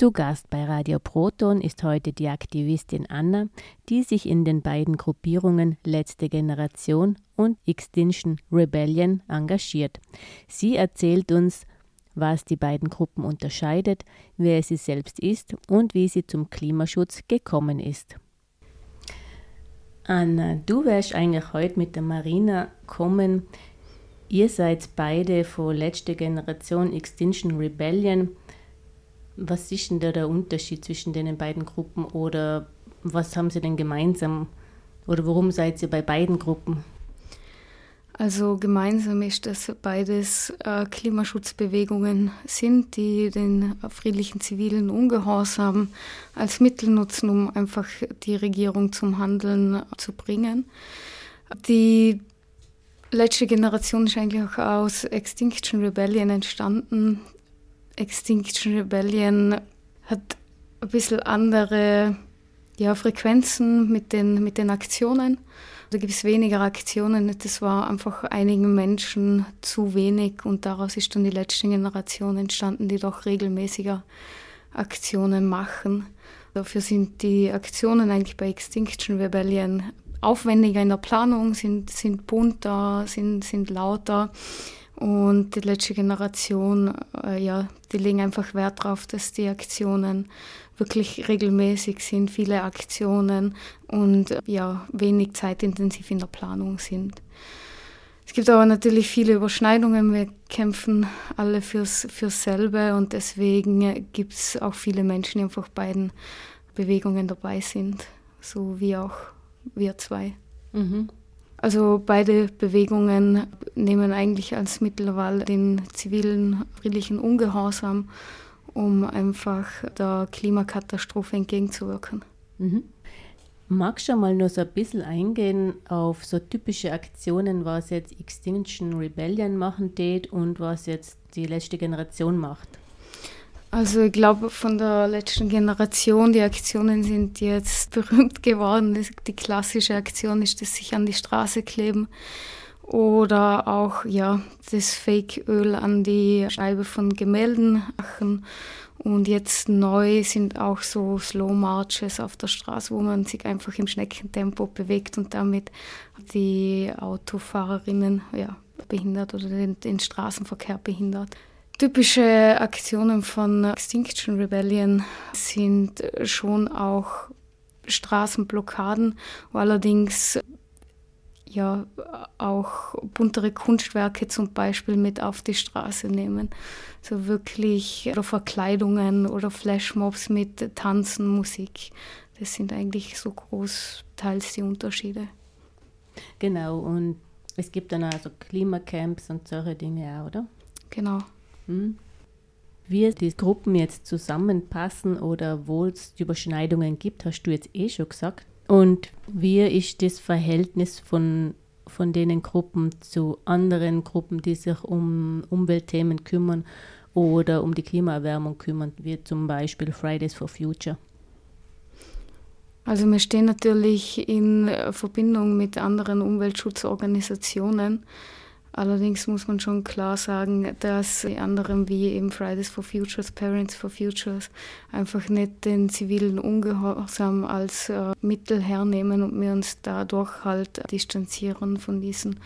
Zu Gast bei Radio Proton ist heute die Aktivistin Anna, die sich in den beiden Gruppierungen Letzte Generation und Extinction Rebellion engagiert. Sie erzählt uns, was die beiden Gruppen unterscheidet, wer sie selbst ist und wie sie zum Klimaschutz gekommen ist. Anna, du wärst eigentlich heute mit der Marina kommen. Ihr seid beide von letzter Generation Extinction Rebellion. Was ist denn da der Unterschied zwischen den beiden Gruppen oder was haben sie denn gemeinsam oder warum seid ihr bei beiden Gruppen? Also gemeinsam ist, dass beides äh, Klimaschutzbewegungen sind, die den friedlichen zivilen Ungehorsam als Mittel nutzen, um einfach die Regierung zum Handeln zu bringen. Die letzte Generation ist eigentlich auch aus Extinction Rebellion entstanden. Extinction Rebellion hat ein bisschen andere ja, Frequenzen mit den, mit den Aktionen. Da gibt es weniger Aktionen. Das war einfach einigen Menschen zu wenig und daraus ist dann die letzte Generation entstanden, die doch regelmäßiger Aktionen machen. Dafür sind die Aktionen eigentlich bei Extinction Rebellion aufwendiger in der Planung, sind, sind bunter, sind, sind lauter. Und die letzte Generation, äh, ja, die legen einfach Wert darauf, dass die Aktionen wirklich regelmäßig sind, viele Aktionen und äh, ja, wenig zeitintensiv in der Planung sind. Es gibt aber natürlich viele Überschneidungen. Wir kämpfen alle fürs, fürs selbe und deswegen gibt es auch viele Menschen, die einfach beiden Bewegungen dabei sind, so wie auch wir zwei. Mhm. Also beide Bewegungen nehmen eigentlich als Mittelwahl den zivilen friedlichen Ungehorsam, um einfach der Klimakatastrophe entgegenzuwirken. Mhm. Magst du mal nur so ein bisschen eingehen auf so typische Aktionen, was jetzt Extinction Rebellion machen tät und was jetzt die letzte Generation macht? Also ich glaube, von der letzten Generation, die Aktionen sind jetzt berühmt geworden. Die klassische Aktion ist das sich an die Straße kleben oder auch ja, das Fake-Öl an die Scheibe von Gemälden machen. Und jetzt neu sind auch so Slow Marches auf der Straße, wo man sich einfach im Schneckentempo bewegt und damit die Autofahrerinnen ja, behindert oder den, den Straßenverkehr behindert. Typische Aktionen von Extinction Rebellion sind schon auch Straßenblockaden, wo allerdings ja auch buntere Kunstwerke zum Beispiel mit auf die Straße nehmen. So wirklich oder Verkleidungen oder Flashmobs mit Tanzen, Musik. Das sind eigentlich so großteils die Unterschiede. Genau, und es gibt dann also Klimacamps und solche Dinge auch, oder? Genau. Wie die Gruppen jetzt zusammenpassen oder wo es Überschneidungen gibt, hast du jetzt eh schon gesagt. Und wie ist das Verhältnis von, von den Gruppen zu anderen Gruppen, die sich um Umweltthemen kümmern oder um die Klimaerwärmung kümmern, wie zum Beispiel Fridays for Future? Also wir stehen natürlich in Verbindung mit anderen Umweltschutzorganisationen. Allerdings muss man schon klar sagen, dass die anderen wie eben Fridays for Futures, Parents for Futures einfach nicht den zivilen Ungehorsam als äh, Mittel hernehmen und wir uns dadurch halt distanzieren von diesen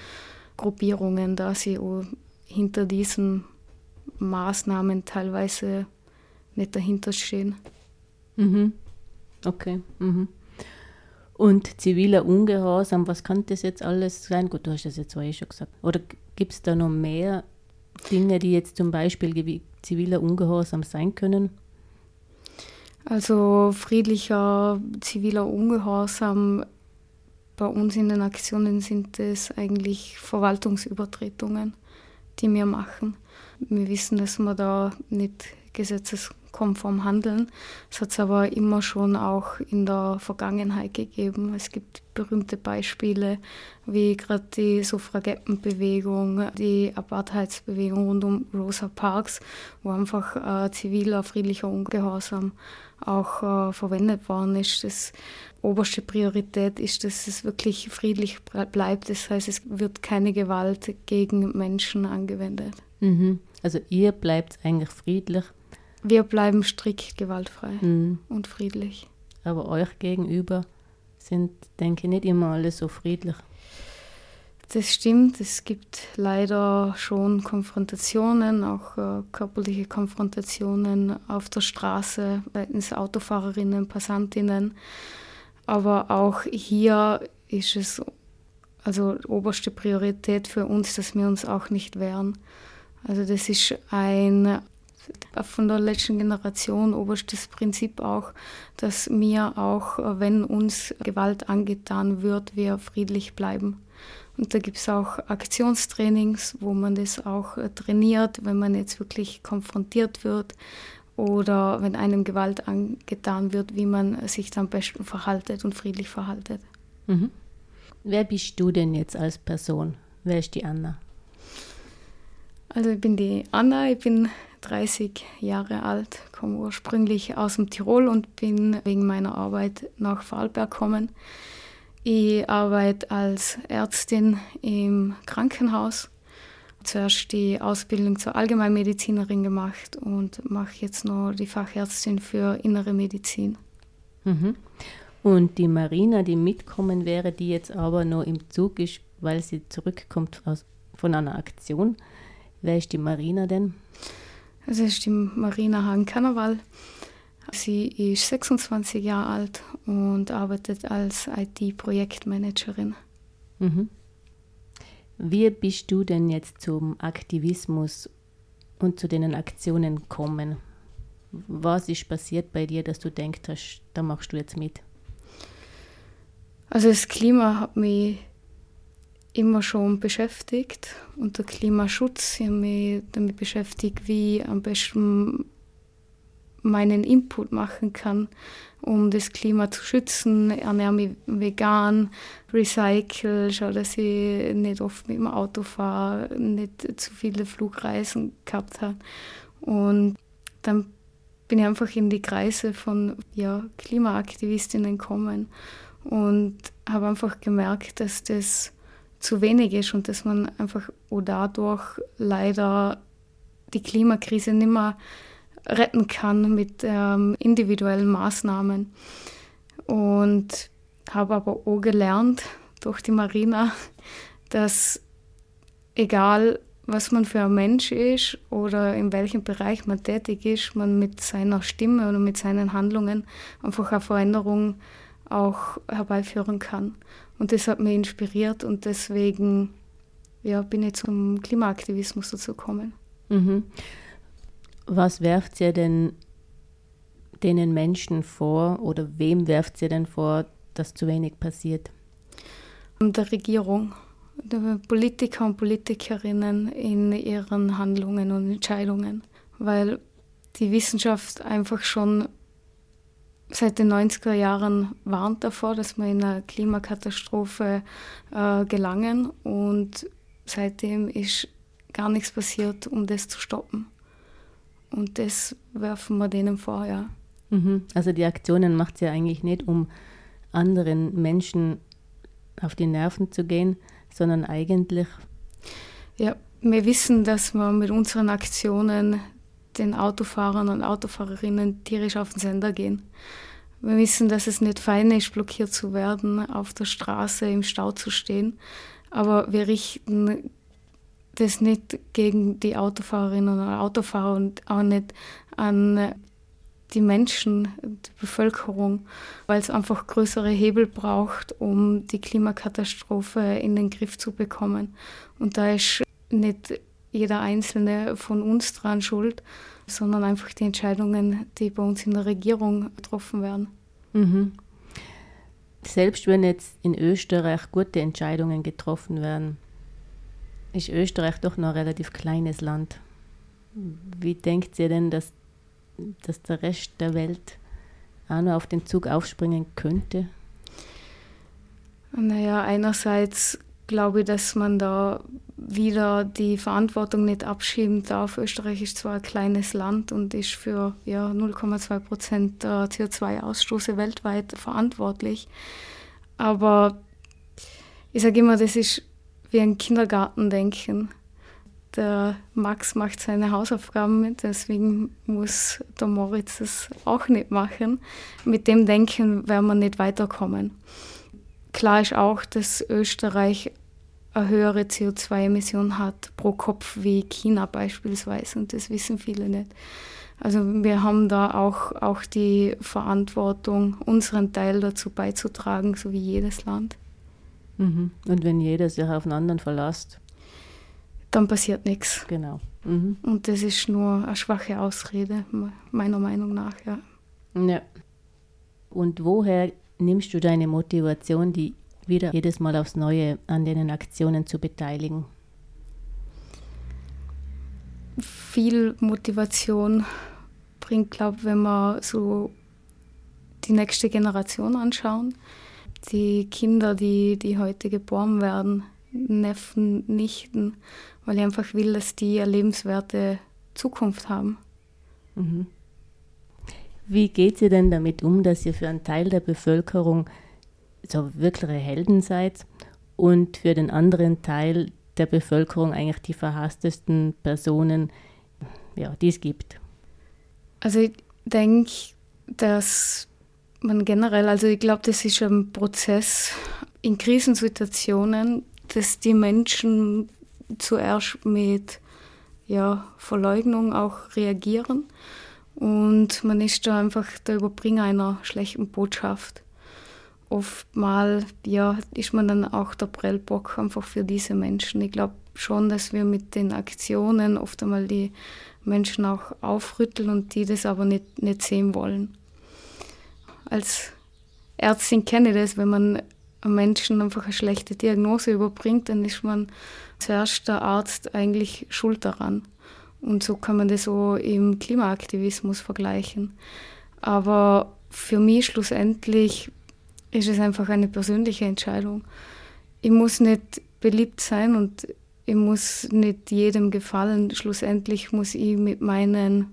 Gruppierungen, da sie hinter diesen Maßnahmen teilweise nicht dahinter stehen. Mhm. Okay. Mhm. Und ziviler Ungehorsam, was kann das jetzt alles sein? Gut, du hast das jetzt eh schon gesagt. Oder gibt es da noch mehr Dinge, die jetzt zum Beispiel ziviler Ungehorsam sein können? Also friedlicher ziviler Ungehorsam bei uns in den Aktionen sind es eigentlich Verwaltungsübertretungen, die wir machen. Wir wissen, dass wir da nicht gesetzes konform handeln. Das hat es aber immer schon auch in der Vergangenheit gegeben. Es gibt berühmte Beispiele, wie gerade die Suffragettenbewegung, die Apartheidsbewegung rund um Rosa Parks, wo einfach äh, ziviler, friedlicher Ungehorsam auch äh, verwendet worden ist. Das oberste Priorität ist, dass es wirklich friedlich bleibt. Das heißt, es wird keine Gewalt gegen Menschen angewendet. Mhm. Also ihr bleibt eigentlich friedlich wir bleiben strikt gewaltfrei mhm. und friedlich. Aber euch gegenüber sind, denke ich, nicht immer alle so friedlich. Das stimmt, es gibt leider schon Konfrontationen, auch äh, körperliche Konfrontationen auf der Straße seitens Autofahrerinnen, Passantinnen. Aber auch hier ist es also oberste Priorität für uns, dass wir uns auch nicht wehren. Also das ist ein von der letzten Generation oberstes Prinzip auch, dass wir auch, wenn uns Gewalt angetan wird, wir friedlich bleiben. Und da gibt es auch Aktionstrainings, wo man das auch trainiert, wenn man jetzt wirklich konfrontiert wird oder wenn einem Gewalt angetan wird, wie man sich dann am besten verhaltet und friedlich verhaltet. Mhm. Wer bist du denn jetzt als Person? Wer ist die Anna? Also ich bin die Anna, ich bin 30 Jahre alt, komme ursprünglich aus dem Tirol und bin wegen meiner Arbeit nach Vorarlberg gekommen. Ich arbeite als Ärztin im Krankenhaus. Zuerst die Ausbildung zur Allgemeinmedizinerin gemacht und mache jetzt noch die Fachärztin für innere Medizin. Mhm. Und die Marina, die mitkommen wäre, die jetzt aber noch im Zug ist, weil sie zurückkommt aus, von einer Aktion. Wer ist die Marina denn? Das ist die Marina Hagen-Karneval. Sie ist 26 Jahre alt und arbeitet als IT-Projektmanagerin. Mhm. Wie bist du denn jetzt zum Aktivismus und zu den Aktionen gekommen? Was ist passiert bei dir, dass du denkst, da machst du jetzt mit? Also das Klima hat mich immer schon beschäftigt und der Klimaschutz. Ich habe mich damit beschäftigt, wie ich am besten meinen Input machen kann, um das Klima zu schützen. Ich ernähre mich vegan, recycle, schaue, dass ich nicht oft mit dem Auto fahre, nicht zu viele Flugreisen gehabt habe. Und dann bin ich einfach in die Kreise von ja, Klimaaktivistinnen gekommen und habe einfach gemerkt, dass das zu wenig ist und dass man einfach auch dadurch leider die Klimakrise nicht mehr retten kann mit ähm, individuellen Maßnahmen. Und habe aber auch gelernt durch die Marina, dass egal was man für ein Mensch ist oder in welchem Bereich man tätig ist, man mit seiner Stimme oder mit seinen Handlungen einfach eine Veränderung auch herbeiführen kann. Und das hat mich inspiriert und deswegen ja, bin ich zum Klimaaktivismus dazu gekommen. Mhm. Was werft ihr denn denen Menschen vor oder wem werft ihr denn vor, dass zu wenig passiert? Der Regierung, der Politiker und Politikerinnen in ihren Handlungen und Entscheidungen, weil die Wissenschaft einfach schon seit den 90er Jahren warnt davor, dass wir in eine Klimakatastrophe äh, gelangen und seitdem ist gar nichts passiert, um das zu stoppen. Und das werfen wir denen vor, ja. Mhm. Also die Aktionen macht sie ja eigentlich nicht, um anderen Menschen auf die Nerven zu gehen, sondern eigentlich. Ja, wir wissen, dass wir mit unseren Aktionen den Autofahrern und Autofahrerinnen tierisch auf den Sender gehen. Wir wissen, dass es nicht fein ist, blockiert zu werden, auf der Straße im Stau zu stehen. Aber wir richten das nicht gegen die Autofahrerinnen oder Autofahrer und auch nicht an die Menschen, die Bevölkerung, weil es einfach größere Hebel braucht, um die Klimakatastrophe in den Griff zu bekommen. Und da ist nicht jeder Einzelne von uns dran schuld, sondern einfach die Entscheidungen, die bei uns in der Regierung getroffen werden. Mhm. Selbst wenn jetzt in Österreich gute Entscheidungen getroffen werden, ist Österreich doch noch ein relativ kleines Land. Wie denkt ihr denn, dass, dass der Rest der Welt auch noch auf den Zug aufspringen könnte? Naja, einerseits glaube ich, dass man da wieder die Verantwortung nicht abschieben darf. Österreich ist zwar ein kleines Land und ist für ja, 0,2 Prozent der CO2-Ausstoße weltweit verantwortlich. Aber ich sage immer, das ist wie ein Kindergartendenken. der Max macht seine Hausaufgaben, mit, deswegen muss der Moritz das auch nicht machen. Mit dem Denken werden wir nicht weiterkommen. Klar ist auch, dass Österreich eine höhere CO2-Emission hat pro Kopf wie China beispielsweise und das wissen viele nicht. Also wir haben da auch, auch die Verantwortung, unseren Teil dazu beizutragen, so wie jedes Land. Mhm. Und wenn jeder sich auf einen anderen verlässt, dann passiert nichts. Genau. Mhm. Und das ist nur eine schwache Ausrede, meiner Meinung nach, ja. Ja. Und woher nimmst du deine Motivation, die wieder jedes Mal aufs Neue an den Aktionen zu beteiligen? Viel Motivation bringt, glaube ich, wenn wir so die nächste Generation anschauen. Die Kinder, die, die heute geboren werden, Neffen, Nichten, weil ich einfach will, dass die eine lebenswerte Zukunft haben. Mhm. Wie geht ihr denn damit um, dass ihr für einen Teil der Bevölkerung so wirkliche Helden seid und für den anderen Teil der Bevölkerung eigentlich die verhasstesten Personen, ja, die es gibt? Also ich denke, dass man generell, also ich glaube, das ist ein Prozess in Krisensituationen, dass die Menschen zuerst mit ja, Verleugnung auch reagieren und man ist da einfach der Überbringer einer schlechten Botschaft. Oftmal ja, ist man dann auch der Prellbock einfach für diese Menschen. Ich glaube schon, dass wir mit den Aktionen oft einmal die Menschen auch aufrütteln und die das aber nicht, nicht sehen wollen. Als Ärztin kenne ich das, wenn man einem Menschen einfach eine schlechte Diagnose überbringt, dann ist man zuerst der Arzt eigentlich schuld daran. Und so kann man das so im Klimaaktivismus vergleichen. Aber für mich schlussendlich ist es einfach eine persönliche Entscheidung. Ich muss nicht beliebt sein und ich muss nicht jedem gefallen. Schlussendlich muss ich mit meinen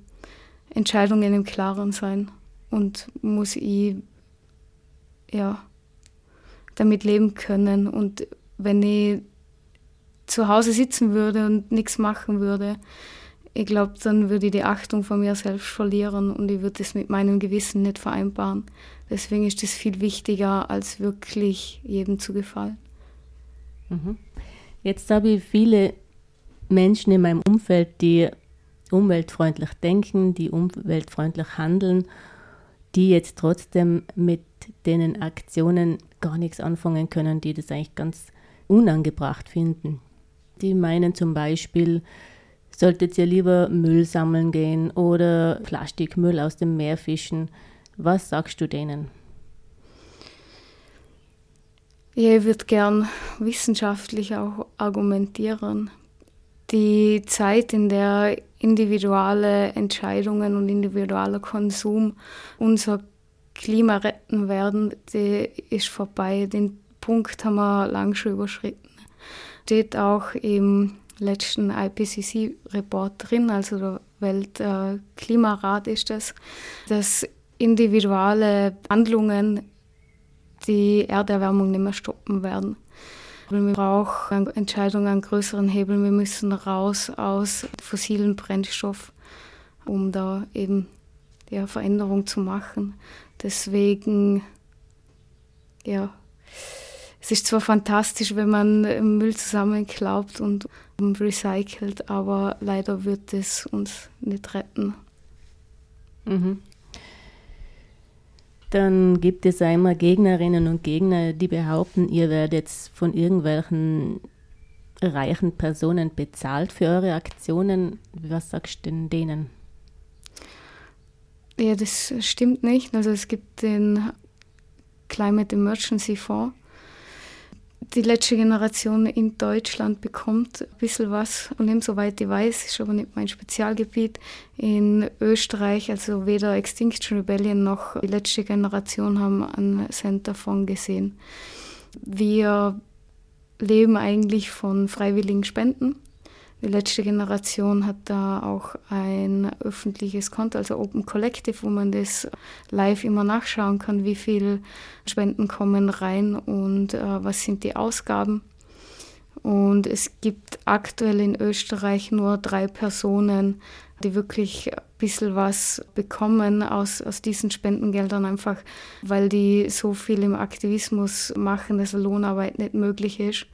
Entscheidungen im Klaren sein und muss ich ja, damit leben können. Und wenn ich zu Hause sitzen würde und nichts machen würde, ich glaube, dann würde ich die Achtung von mir selbst verlieren und ich würde es mit meinem Gewissen nicht vereinbaren. Deswegen ist es viel wichtiger, als wirklich jedem zu gefallen. Mhm. Jetzt habe ich viele Menschen in meinem Umfeld, die umweltfreundlich denken, die umweltfreundlich handeln, die jetzt trotzdem mit den Aktionen gar nichts anfangen können, die das eigentlich ganz unangebracht finden. Die meinen zum Beispiel, solltet ihr lieber Müll sammeln gehen oder Plastikmüll aus dem Meer fischen. Was sagst du denen? Ja, ich würde gern wissenschaftlich auch argumentieren. Die Zeit, in der individuelle Entscheidungen und individueller Konsum unser Klima retten werden, die ist vorbei. Den Punkt haben wir lang schon überschritten. Steht auch im letzten IPCC-Report drin, also der Weltklimarat ist das, dass individuelle Handlungen die Erderwärmung nicht mehr stoppen werden. Wir brauchen Entscheidungen an größeren Hebeln. Wir müssen raus aus fossilen Brennstoff, um da eben ja, Veränderung zu machen. Deswegen, ja, es ist zwar fantastisch, wenn man Müll zusammenklaubt und recycelt, aber leider wird es uns nicht retten. Mhm. Dann gibt es einmal Gegnerinnen und Gegner, die behaupten, ihr werdet von irgendwelchen reichen Personen bezahlt für eure Aktionen. Was sagst du denn denen? Ja, das stimmt nicht. Also es gibt den Climate Emergency Fonds, die letzte Generation in Deutschland bekommt ein bisschen was von dem, soweit ich weiß, ist aber nicht mein Spezialgebiet. In Österreich, also weder Extinction Rebellion noch die letzte Generation haben einen Cent davon gesehen. Wir leben eigentlich von freiwilligen Spenden. Die letzte Generation hat da auch ein öffentliches Konto, also Open Collective, wo man das live immer nachschauen kann, wie viel Spenden kommen rein und äh, was sind die Ausgaben. Und es gibt aktuell in Österreich nur drei Personen, die wirklich ein bisschen was bekommen aus, aus diesen Spendengeldern, einfach weil die so viel im Aktivismus machen, dass Lohnarbeit nicht möglich ist.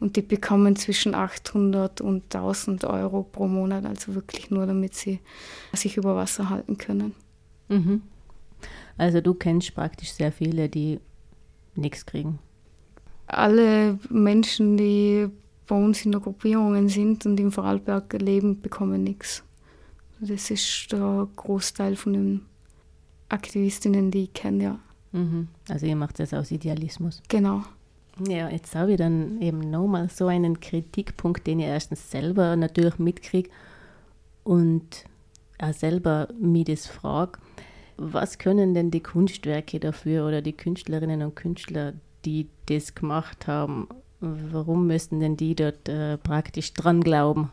Und die bekommen zwischen 800 und 1000 Euro pro Monat, also wirklich nur, damit sie sich über Wasser halten können. Mhm. Also du kennst praktisch sehr viele, die nichts kriegen. Alle Menschen, die bei uns in der Gruppierungen sind und im Vorarlberg leben, bekommen nichts. Das ist der Großteil von den Aktivistinnen, die ich kenne, ja. Mhm. Also ihr macht das aus Idealismus. Genau. Ja, jetzt habe ich dann eben nochmal so einen Kritikpunkt, den ich erstens selber natürlich mitkriege und auch selber mir das frage. Was können denn die Kunstwerke dafür oder die Künstlerinnen und Künstler, die das gemacht haben? Warum müssten denn die dort äh, praktisch dran glauben?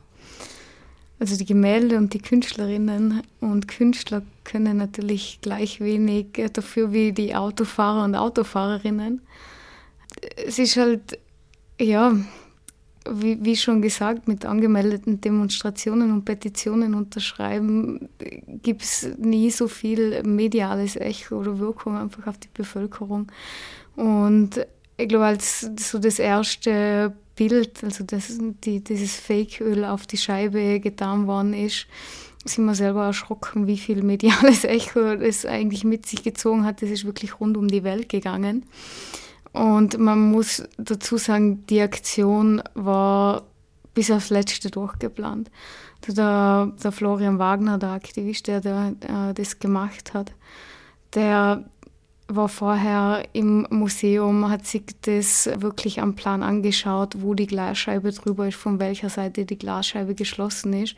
Also die Gemälde und die Künstlerinnen und Künstler können natürlich gleich wenig dafür wie die Autofahrer und Autofahrerinnen. Es ist halt, ja, wie, wie, schon gesagt, mit angemeldeten Demonstrationen und Petitionen unterschreiben, gibt es nie so viel mediales Echo oder Wirkung einfach auf die Bevölkerung. Und ich glaube, als so das erste Bild, also das, die, dieses Fake-Öl auf die Scheibe getan worden ist, sind wir selber erschrocken, wie viel mediales Echo das eigentlich mit sich gezogen hat. Das ist wirklich rund um die Welt gegangen. Und man muss dazu sagen, die Aktion war bis aufs Letzte durchgeplant. Der, der Florian Wagner, der Aktivist, der, der, der das gemacht hat, der war vorher im Museum, hat sich das wirklich am Plan angeschaut, wo die Glasscheibe drüber ist, von welcher Seite die Glasscheibe geschlossen ist.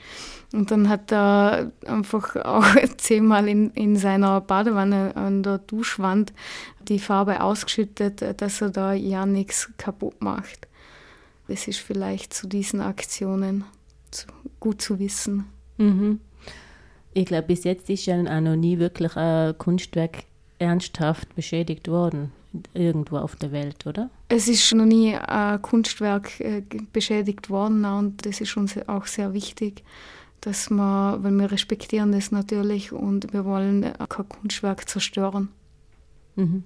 Und dann hat er einfach auch zehnmal in, in seiner Badewanne an der Duschwand die Farbe ausgeschüttet, dass er da ja nichts kaputt macht. Das ist vielleicht zu diesen Aktionen gut zu wissen. Mhm. Ich glaube, bis jetzt ist ja auch noch nie wirklich ein Kunstwerk ernsthaft beschädigt worden, irgendwo auf der Welt, oder? Es ist noch nie ein Kunstwerk äh, beschädigt worden und das ist uns auch sehr wichtig, dass wir, weil wir respektieren das natürlich und wir wollen kein Kunstwerk zerstören. Mhm.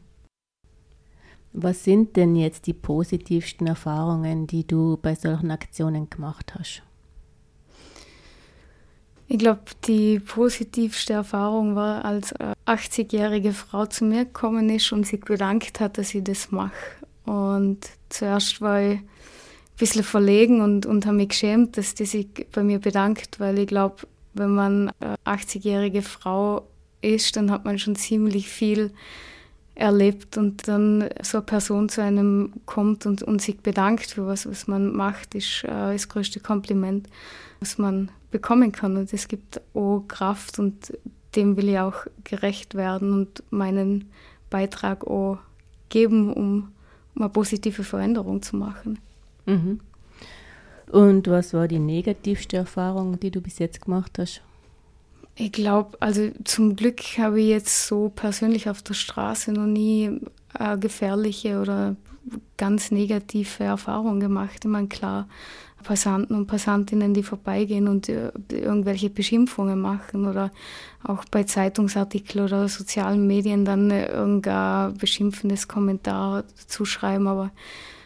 Was sind denn jetzt die positivsten Erfahrungen, die du bei solchen Aktionen gemacht hast? Ich glaube, die positivste Erfahrung war, als eine 80-jährige Frau zu mir gekommen ist und sich bedankt hat, dass ich das mache. Und zuerst war ich ein bisschen verlegen und, und habe mich geschämt, dass die sich bei mir bedankt, weil ich glaube, wenn man eine 80-jährige Frau ist, dann hat man schon ziemlich viel erlebt und dann so eine Person zu einem kommt und, und sich bedankt für was, was man macht, ist äh, das größte Kompliment, was man bekommen kann. Und es gibt auch Kraft und dem will ich auch gerecht werden und meinen Beitrag auch geben, um, um eine positive Veränderung zu machen. Mhm. Und was war die negativste Erfahrung, die du bis jetzt gemacht hast? Ich glaube, also zum Glück habe ich jetzt so persönlich auf der Straße noch nie eine gefährliche oder ganz negative Erfahrung gemacht. Ich meine, klar, Passanten und Passantinnen, die vorbeigehen und äh, irgendwelche Beschimpfungen machen oder auch bei Zeitungsartikeln oder sozialen Medien dann äh, irgendein beschimpfendes Kommentar zuschreiben, aber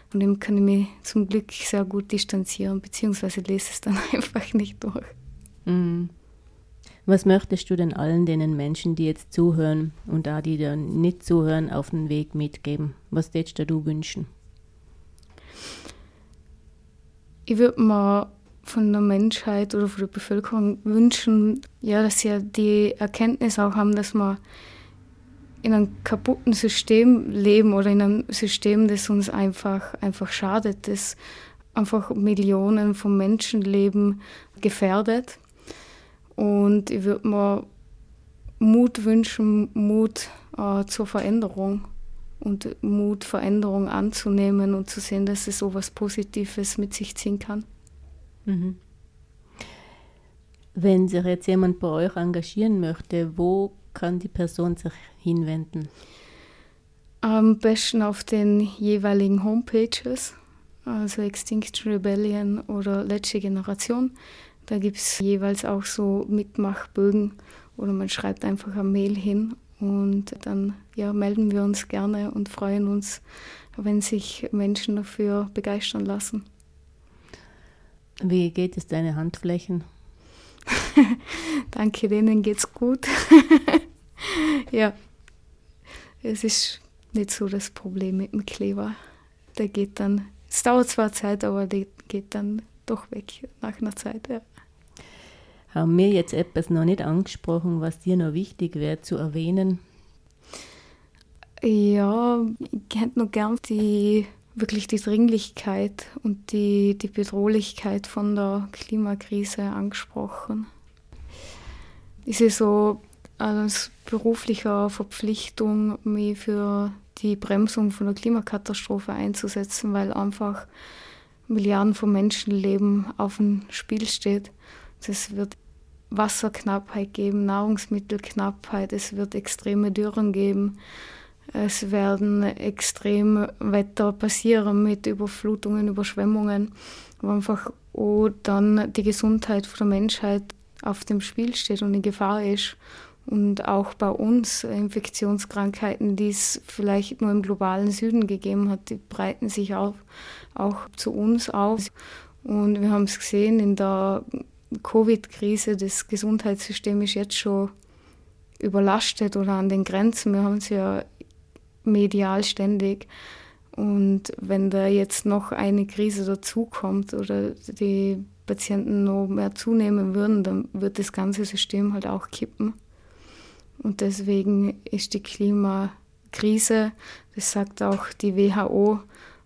von dem kann ich mich zum Glück sehr gut distanzieren, beziehungsweise lese es dann einfach nicht durch. Mhm. Was möchtest du denn allen den Menschen, die jetzt zuhören und da die dann nicht zuhören, auf den Weg mitgeben? Was würdest du wünschen? Ich würde mir von der Menschheit oder von der Bevölkerung wünschen, ja, dass sie die Erkenntnis auch haben, dass wir in einem kaputten System leben oder in einem System, das uns einfach, einfach schadet, das einfach Millionen von Menschenleben gefährdet. Und ich würde mir Mut wünschen, Mut äh, zur Veränderung und Mut, Veränderung anzunehmen und zu sehen, dass es so was Positives mit sich ziehen kann. Mhm. Wenn sich jetzt jemand bei euch engagieren möchte, wo kann die Person sich hinwenden? Am besten auf den jeweiligen Homepages. also Extinction Rebellion oder Letzte Generation. Da gibt es jeweils auch so Mitmachbögen oder man schreibt einfach ein Mail hin und dann ja, melden wir uns gerne und freuen uns, wenn sich Menschen dafür begeistern lassen. Wie geht es deine Handflächen? Danke, denen geht's gut. ja, es ist nicht so das Problem mit dem Kleber. Der geht dann, es dauert zwar Zeit, aber der geht dann doch weg nach einer Zeit. Ja. Haben wir jetzt etwas noch nicht angesprochen, was dir noch wichtig wäre zu erwähnen? Ja, ich hätte noch gern die wirklich die Dringlichkeit und die, die Bedrohlichkeit von der Klimakrise angesprochen. Ich sehe so als beruflicher Verpflichtung, mich für die Bremsung von der Klimakatastrophe einzusetzen, weil einfach Milliarden von Menschenleben auf dem Spiel steht. Es wird Wasserknappheit geben, Nahrungsmittelknappheit, es wird extreme Dürren geben. Es werden Extremwetter passieren mit Überflutungen, Überschwemmungen, wo einfach auch dann die Gesundheit der Menschheit auf dem Spiel steht und in Gefahr ist. Und auch bei uns Infektionskrankheiten, die es vielleicht nur im globalen Süden gegeben hat, die breiten sich auch, auch zu uns auf. Und wir haben es gesehen in der Covid-Krise, das Gesundheitssystem ist jetzt schon überlastet oder an den Grenzen. Wir haben es ja medial ständig. Und wenn da jetzt noch eine Krise dazukommt oder die Patienten noch mehr zunehmen würden, dann wird das ganze System halt auch kippen. Und deswegen ist die Klimakrise, das sagt auch die WHO,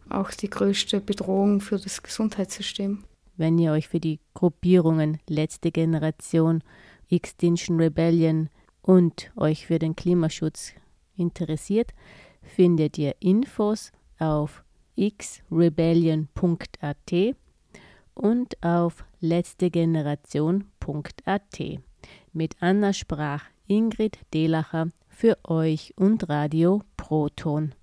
auch die größte Bedrohung für das Gesundheitssystem. Wenn ihr euch für die Gruppierungen Letzte Generation, Extinction Rebellion und euch für den Klimaschutz interessiert, findet ihr Infos auf xrebellion.at und auf letztegeneration.at. Mit Anna sprach Ingrid Delacher für euch und Radio Proton.